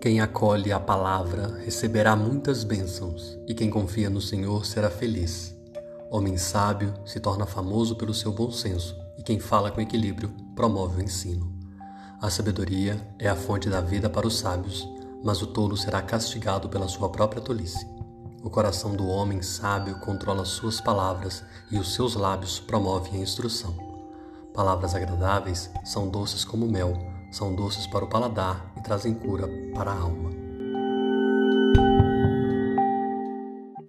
Quem acolhe a palavra receberá muitas bênçãos, e quem confia no Senhor será feliz. Homem sábio se torna famoso pelo seu bom senso, e quem fala com equilíbrio promove o ensino. A sabedoria é a fonte da vida para os sábios, mas o tolo será castigado pela sua própria tolice. O coração do homem sábio controla suas palavras e os seus lábios promovem a instrução. Palavras agradáveis são doces como mel, são doces para o paladar e trazem cura para a alma.